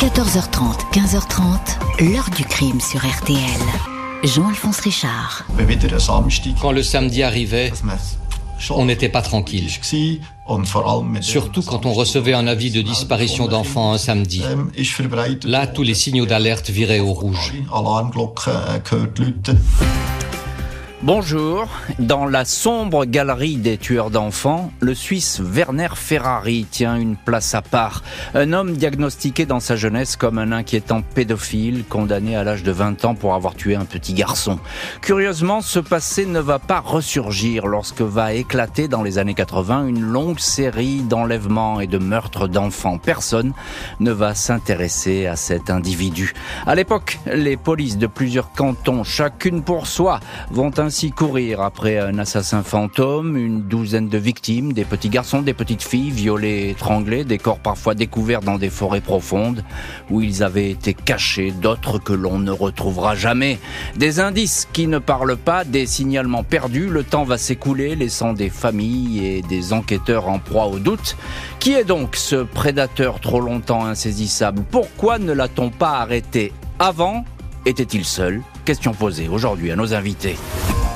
14h30, 15h30, l'heure du crime sur RTL. Jean-Alphonse Richard. Quand le samedi arrivait, on n'était pas tranquille. Surtout quand on recevait un avis de disparition d'enfants un samedi. Là, tous les signaux d'alerte viraient au rouge. Bonjour. Dans la sombre galerie des tueurs d'enfants, le Suisse Werner Ferrari tient une place à part. Un homme diagnostiqué dans sa jeunesse comme un inquiétant pédophile, condamné à l'âge de 20 ans pour avoir tué un petit garçon. Curieusement, ce passé ne va pas ressurgir lorsque va éclater dans les années 80 une longue série d'enlèvements et de meurtres d'enfants. Personne ne va s'intéresser à cet individu. À l'époque, les polices de plusieurs cantons, chacune pour soi, vont ainsi courir après un assassin fantôme, une douzaine de victimes, des petits garçons, des petites filles violés, étranglés, des corps parfois découverts dans des forêts profondes où ils avaient été cachés, d'autres que l'on ne retrouvera jamais. Des indices qui ne parlent pas, des signalements perdus, le temps va s'écouler laissant des familles et des enquêteurs en proie au doute. Qui est donc ce prédateur trop longtemps insaisissable? Pourquoi ne l'a-t-on pas arrêté avant? Était-il seul? Question posée aujourd'hui à nos invités.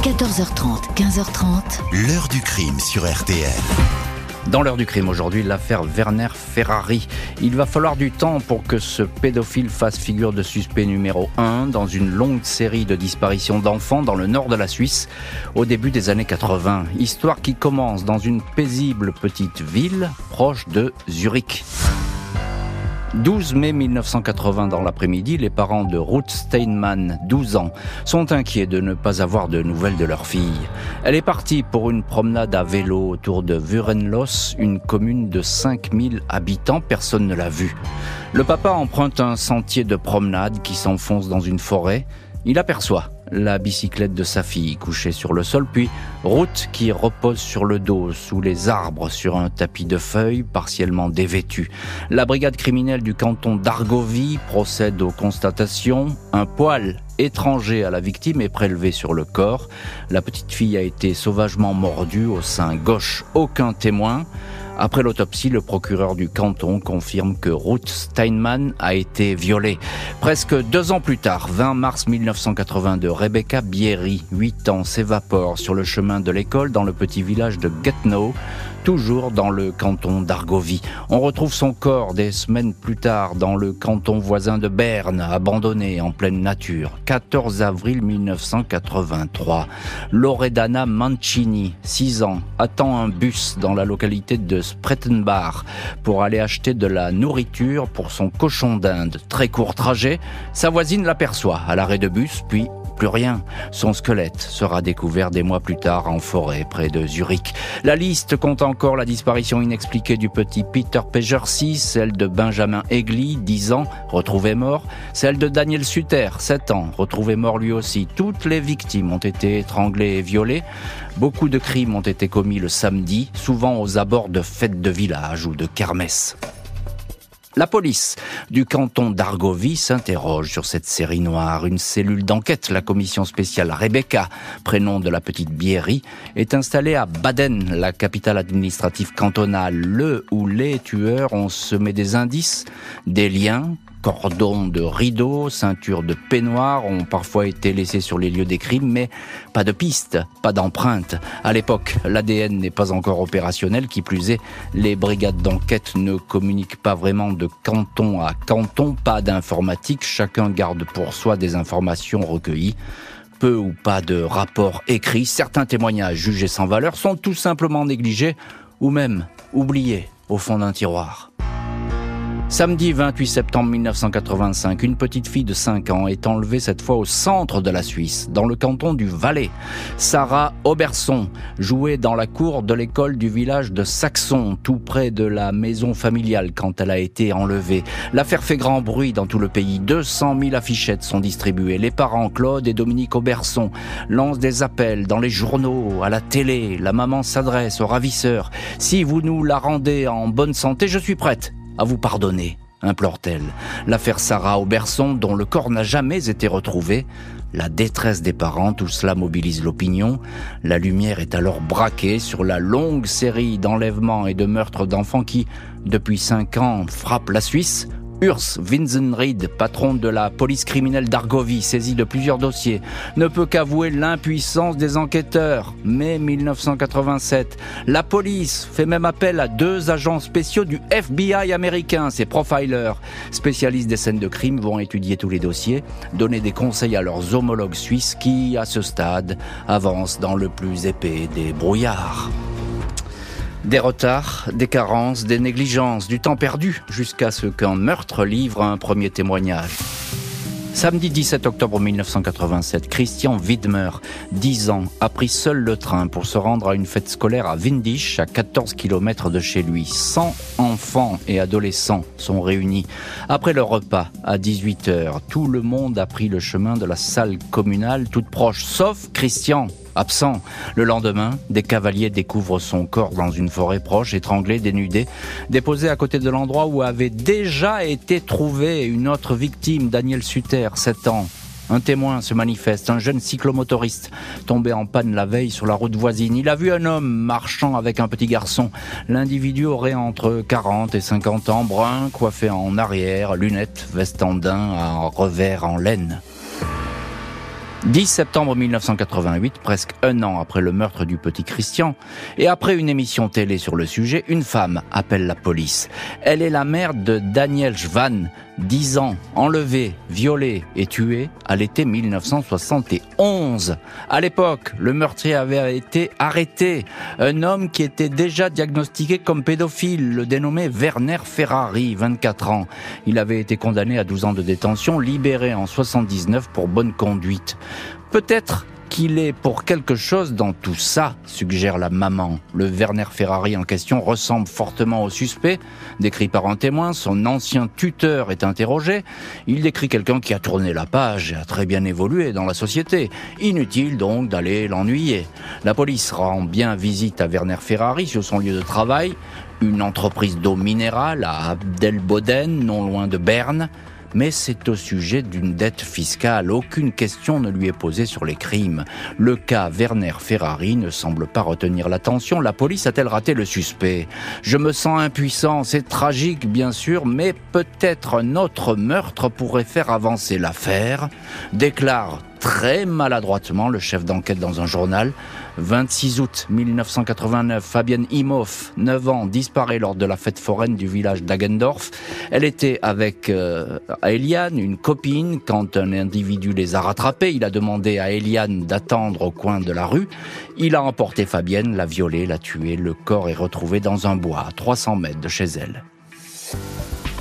14h30, 15h30. L'heure du crime sur RTL. Dans l'heure du crime aujourd'hui, l'affaire Werner Ferrari. Il va falloir du temps pour que ce pédophile fasse figure de suspect numéro 1 dans une longue série de disparitions d'enfants dans le nord de la Suisse au début des années 80. Histoire qui commence dans une paisible petite ville proche de Zurich. 12 mai 1980 dans l'après-midi, les parents de Ruth Steinman, 12 ans, sont inquiets de ne pas avoir de nouvelles de leur fille. Elle est partie pour une promenade à vélo autour de Vurenlos, une commune de 5000 habitants, personne ne l'a vue. Le papa emprunte un sentier de promenade qui s'enfonce dans une forêt. Il aperçoit la bicyclette de sa fille couchée sur le sol, puis route qui repose sur le dos sous les arbres sur un tapis de feuilles partiellement dévêtu. La brigade criminelle du canton d'Argovie procède aux constatations. Un poil étranger à la victime est prélevé sur le corps. La petite fille a été sauvagement mordue au sein gauche. Aucun témoin. Après l'autopsie, le procureur du canton confirme que Ruth Steinman a été violée. Presque deux ans plus tard, 20 mars 1982, Rebecca Bierry, 8 ans, s'évapore sur le chemin de l'école dans le petit village de Gatineau toujours dans le canton d'Argovie. On retrouve son corps des semaines plus tard dans le canton voisin de Berne, abandonné en pleine nature. 14 avril 1983. Loredana Mancini, 6 ans, attend un bus dans la localité de Sprettenbach pour aller acheter de la nourriture pour son cochon d'Inde. Très court trajet, sa voisine l'aperçoit à l'arrêt de bus, puis plus rien. Son squelette sera découvert des mois plus tard en forêt près de Zurich. La liste compte encore la disparition inexpliquée du petit Peter Pejercy, celle de Benjamin Egli, 10 ans, retrouvé mort, celle de Daniel Suter, 7 ans, retrouvé mort lui aussi. Toutes les victimes ont été étranglées et violées. Beaucoup de crimes ont été commis le samedi, souvent aux abords de fêtes de village ou de kermesse. La police du canton d'Argovie s'interroge sur cette série noire. Une cellule d'enquête, la commission spéciale Rebecca, prénom de la petite Bierry, est installée à Baden, la capitale administrative cantonale. Le ou les tueurs ont semé des indices, des liens, cordons de rideaux, ceintures de peignoirs ont parfois été laissés sur les lieux des crimes, mais pas de pistes, pas d'empreintes. À l'époque, l'ADN n'est pas encore opérationnel, qui plus est, les brigades d'enquête ne communiquent pas vraiment de canton à canton, pas d'informatique, chacun garde pour soi des informations recueillies peu ou pas de rapports écrits, certains témoignages jugés sans valeur sont tout simplement négligés ou même oubliés au fond d'un tiroir. Samedi 28 septembre 1985, une petite fille de 5 ans est enlevée cette fois au centre de la Suisse, dans le canton du Valais. Sarah Auberson jouait dans la cour de l'école du village de Saxon, tout près de la maison familiale quand elle a été enlevée. L'affaire fait grand bruit dans tout le pays. 200 000 affichettes sont distribuées. Les parents Claude et Dominique Auberson lancent des appels dans les journaux, à la télé. La maman s'adresse aux ravisseurs. Si vous nous la rendez en bonne santé, je suis prête à vous pardonner, implore-t-elle. L'affaire Sarah Auberson, dont le corps n'a jamais été retrouvé, la détresse des parents, tout cela mobilise l'opinion. La lumière est alors braquée sur la longue série d'enlèvements et de meurtres d'enfants qui, depuis cinq ans, frappent la Suisse. Urs Winzenried, patron de la police criminelle d'Argovie, saisi de plusieurs dossiers, ne peut qu'avouer l'impuissance des enquêteurs. Mai 1987, la police fait même appel à deux agents spéciaux du FBI américain, ces profilers, spécialistes des scènes de crime, vont étudier tous les dossiers, donner des conseils à leurs homologues suisses qui, à ce stade, avancent dans le plus épais des brouillards. Des retards, des carences, des négligences, du temps perdu, jusqu'à ce qu'un meurtre livre un premier témoignage. Samedi 17 octobre 1987, Christian Widmer, 10 ans, a pris seul le train pour se rendre à une fête scolaire à Windisch, à 14 km de chez lui. 100 enfants et adolescents sont réunis. Après le repas, à 18h, tout le monde a pris le chemin de la salle communale toute proche, sauf Christian, absent. Le lendemain, des cavaliers découvrent son corps dans une forêt proche, étranglé, dénudé, déposé à côté de l'endroit où avait déjà été trouvé une autre victime, Daniel Suter, 7 ans. Un témoin se manifeste, un jeune cyclomotoriste tombé en panne la veille sur la route voisine. Il a vu un homme marchant avec un petit garçon. L'individu aurait entre 40 et 50 ans, brun, coiffé en arrière, lunettes, veste en daim, à revers en laine. 10 septembre 1988, presque un an après le meurtre du petit Christian, et après une émission télé sur le sujet, une femme appelle la police. Elle est la mère de Daniel Schwann, 10 ans, enlevé, violé et tué à l'été 1971. À l'époque, le meurtrier avait été arrêté. Un homme qui était déjà diagnostiqué comme pédophile, le dénommé Werner Ferrari, 24 ans. Il avait été condamné à 12 ans de détention, libéré en 79 pour bonne conduite. Peut-être qu'il est pour quelque chose dans tout ça, suggère la maman. Le Werner Ferrari en question ressemble fortement au suspect, décrit par un témoin. Son ancien tuteur est interrogé. Il décrit quelqu'un qui a tourné la page et a très bien évolué dans la société. Inutile donc d'aller l'ennuyer. La police rend bien visite à Werner Ferrari sur son lieu de travail, une entreprise d'eau minérale à Abdelboden, non loin de Berne mais c'est au sujet d'une dette fiscale. Aucune question ne lui est posée sur les crimes. Le cas Werner Ferrari ne semble pas retenir l'attention. La police a-t-elle raté le suspect? Je me sens impuissant, c'est tragique bien sûr, mais peut-être un autre meurtre pourrait faire avancer l'affaire, déclare très maladroitement le chef d'enquête dans un journal. 26 août 1989, Fabienne Imhoff, 9 ans, disparaît lors de la fête foraine du village d'Agendorf. Elle était avec euh, Eliane, une copine, quand un individu les a rattrapés. Il a demandé à Eliane d'attendre au coin de la rue. Il a emporté Fabienne, l'a violée, l'a tuée. Le corps est retrouvé dans un bois à 300 mètres de chez elle.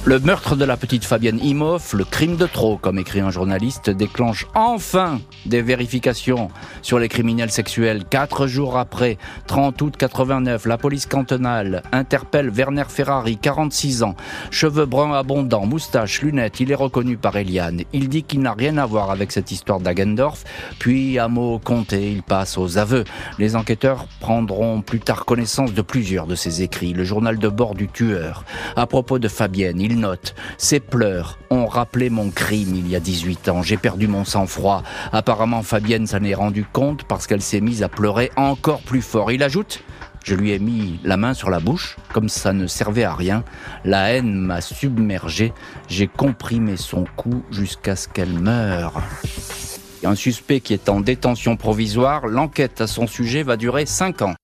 Le meurtre de la petite Fabienne Imhoff, le crime de trop, comme écrit un journaliste, déclenche enfin des vérifications sur les criminels sexuels. Quatre jours après, 30 août 89, la police cantonale interpelle Werner Ferrari, 46 ans, cheveux bruns abondants, moustache, lunettes. Il est reconnu par Eliane. Il dit qu'il n'a rien à voir avec cette histoire d'Agendorf. Puis, à mots comptés, il passe aux aveux. Les enquêteurs prendront plus tard connaissance de plusieurs de ses écrits. Le journal de bord du tueur. À propos de Fabienne, note Ses pleurs ont rappelé mon crime il y a 18 ans. J'ai perdu mon sang-froid. Apparemment, Fabienne s'en est rendue compte parce qu'elle s'est mise à pleurer encore plus fort. Il ajoute je lui ai mis la main sur la bouche, comme ça ne servait à rien. La haine m'a submergé. J'ai comprimé son cou jusqu'à ce qu'elle meure. Un suspect qui est en détention provisoire, l'enquête à son sujet va durer 5 ans.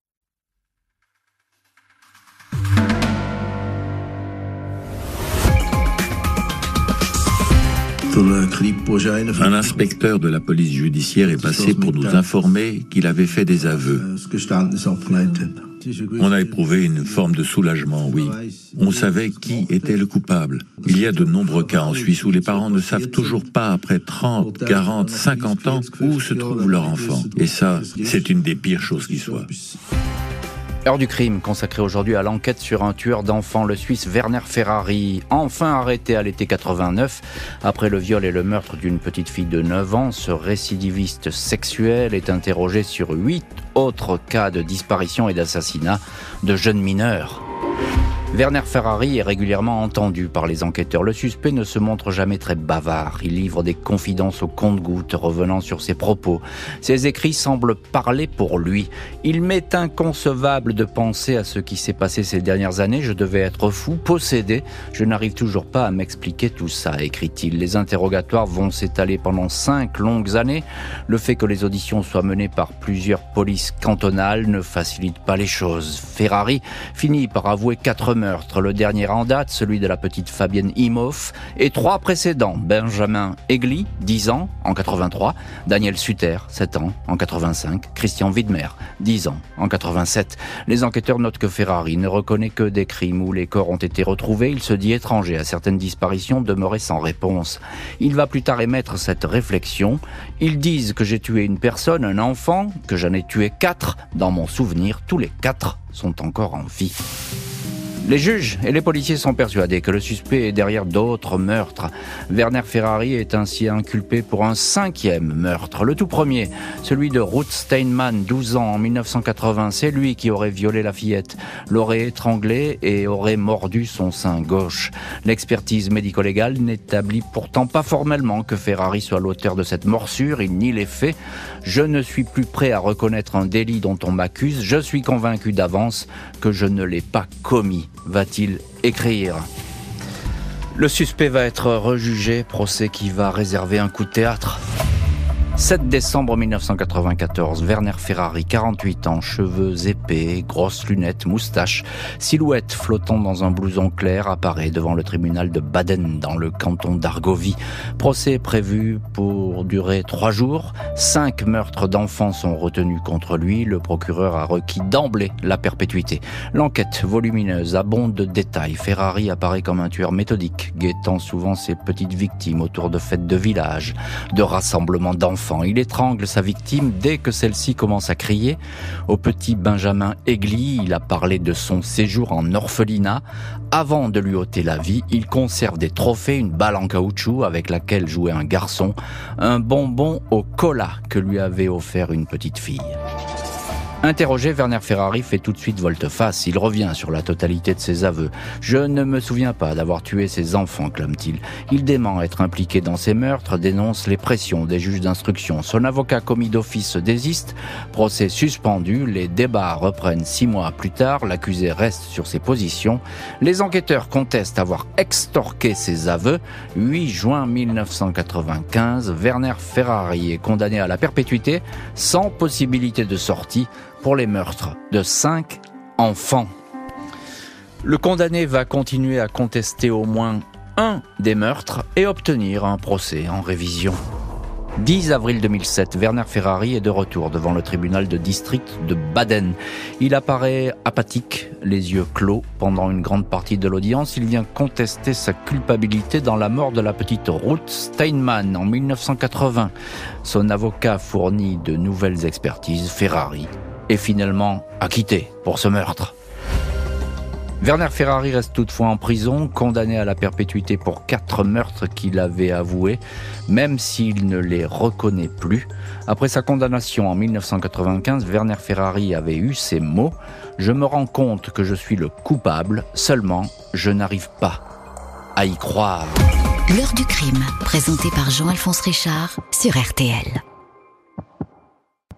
Un inspecteur de la police judiciaire est passé pour nous informer qu'il avait fait des aveux. On a éprouvé une forme de soulagement, oui. On savait qui était le coupable. Il y a de nombreux cas en Suisse où les parents ne savent toujours pas, après 30, 40, 50 ans, où se trouve leur enfant. Et ça, c'est une des pires choses qui soient. Heure du crime consacrée aujourd'hui à l'enquête sur un tueur d'enfants, le Suisse Werner Ferrari, enfin arrêté à l'été 89 après le viol et le meurtre d'une petite fille de 9 ans. Ce récidiviste sexuel est interrogé sur huit autres cas de disparition et d'assassinat de jeunes mineurs. Werner Ferrari est régulièrement entendu par les enquêteurs. Le suspect ne se montre jamais très bavard. Il livre des confidences au compte-gouttes, revenant sur ses propos. Ses écrits semblent parler pour lui. Il m'est inconcevable de penser à ce qui s'est passé ces dernières années. Je devais être fou, possédé. Je n'arrive toujours pas à m'expliquer tout ça, écrit-il. Les interrogatoires vont s'étaler pendant cinq longues années. Le fait que les auditions soient menées par plusieurs polices cantonales ne facilite pas les choses. Ferrari finit par avouer quatre meurtres. Le dernier en date, celui de la petite Fabienne Imhoff, et trois précédents. Benjamin Egli, 10 ans, en 83, Daniel Sutter, 7 ans, en 85, Christian Widmer, 10 ans, en 87. Les enquêteurs notent que Ferrari ne reconnaît que des crimes où les corps ont été retrouvés. Il se dit étranger à certaines disparitions demeurées sans réponse. Il va plus tard émettre cette réflexion. Ils disent que j'ai tué une personne, un enfant, que j'en ai tué quatre. Dans mon souvenir, tous les quatre sont encore en vie. Les juges et les policiers sont persuadés que le suspect est derrière d'autres meurtres. Werner Ferrari est ainsi inculpé pour un cinquième meurtre. Le tout premier, celui de Ruth Steinman, 12 ans, en 1980. C'est lui qui aurait violé la fillette, l'aurait étranglée et aurait mordu son sein gauche. L'expertise médico-légale n'établit pourtant pas formellement que Ferrari soit l'auteur de cette morsure. Il nie les faits. Je ne suis plus prêt à reconnaître un délit dont on m'accuse. Je suis convaincu d'avance que je ne l'ai pas commis va-t-il écrire Le suspect va être rejugé, procès qui va réserver un coup de théâtre. 7 décembre 1994, Werner Ferrari, 48 ans, cheveux épais, grosses lunettes, moustache, silhouette flottant dans un blouson clair, apparaît devant le tribunal de Baden, dans le canton d'Argovie. Procès prévu pour durer trois jours. Cinq meurtres d'enfants sont retenus contre lui. Le procureur a requis d'emblée la perpétuité. L'enquête volumineuse abonde de détails. Ferrari apparaît comme un tueur méthodique, guettant souvent ses petites victimes autour de fêtes de village, de rassemblements d'enfants il étrangle sa victime dès que celle-ci commence à crier. Au petit Benjamin Egli, il a parlé de son séjour en orphelinat. Avant de lui ôter la vie, il conserve des trophées, une balle en caoutchouc avec laquelle jouait un garçon, un bonbon au cola que lui avait offert une petite fille. Interrogé, Werner Ferrari fait tout de suite volte-face. Il revient sur la totalité de ses aveux. Je ne me souviens pas d'avoir tué ses enfants, clame-t-il. Il dément être impliqué dans ces meurtres, dénonce les pressions des juges d'instruction. Son avocat commis d'office se désiste. Procès suspendu. Les débats reprennent six mois plus tard. L'accusé reste sur ses positions. Les enquêteurs contestent avoir extorqué ses aveux. 8 juin 1995, Werner Ferrari est condamné à la perpétuité sans possibilité de sortie pour les meurtres de cinq enfants. Le condamné va continuer à contester au moins un des meurtres et obtenir un procès en révision. 10 avril 2007, Werner Ferrari est de retour devant le tribunal de district de Baden. Il apparaît apathique, les yeux clos pendant une grande partie de l'audience. Il vient contester sa culpabilité dans la mort de la petite Ruth Steinman en 1980. Son avocat fournit de nouvelles expertises. Ferrari est finalement acquitté pour ce meurtre. Werner Ferrari reste toutefois en prison, condamné à la perpétuité pour quatre meurtres qu'il avait avoués, même s'il ne les reconnaît plus. Après sa condamnation en 1995, Werner Ferrari avait eu ces mots ⁇ Je me rends compte que je suis le coupable, seulement je n'arrive pas à y croire. L'heure du crime, présenté par Jean-Alphonse Richard sur RTL.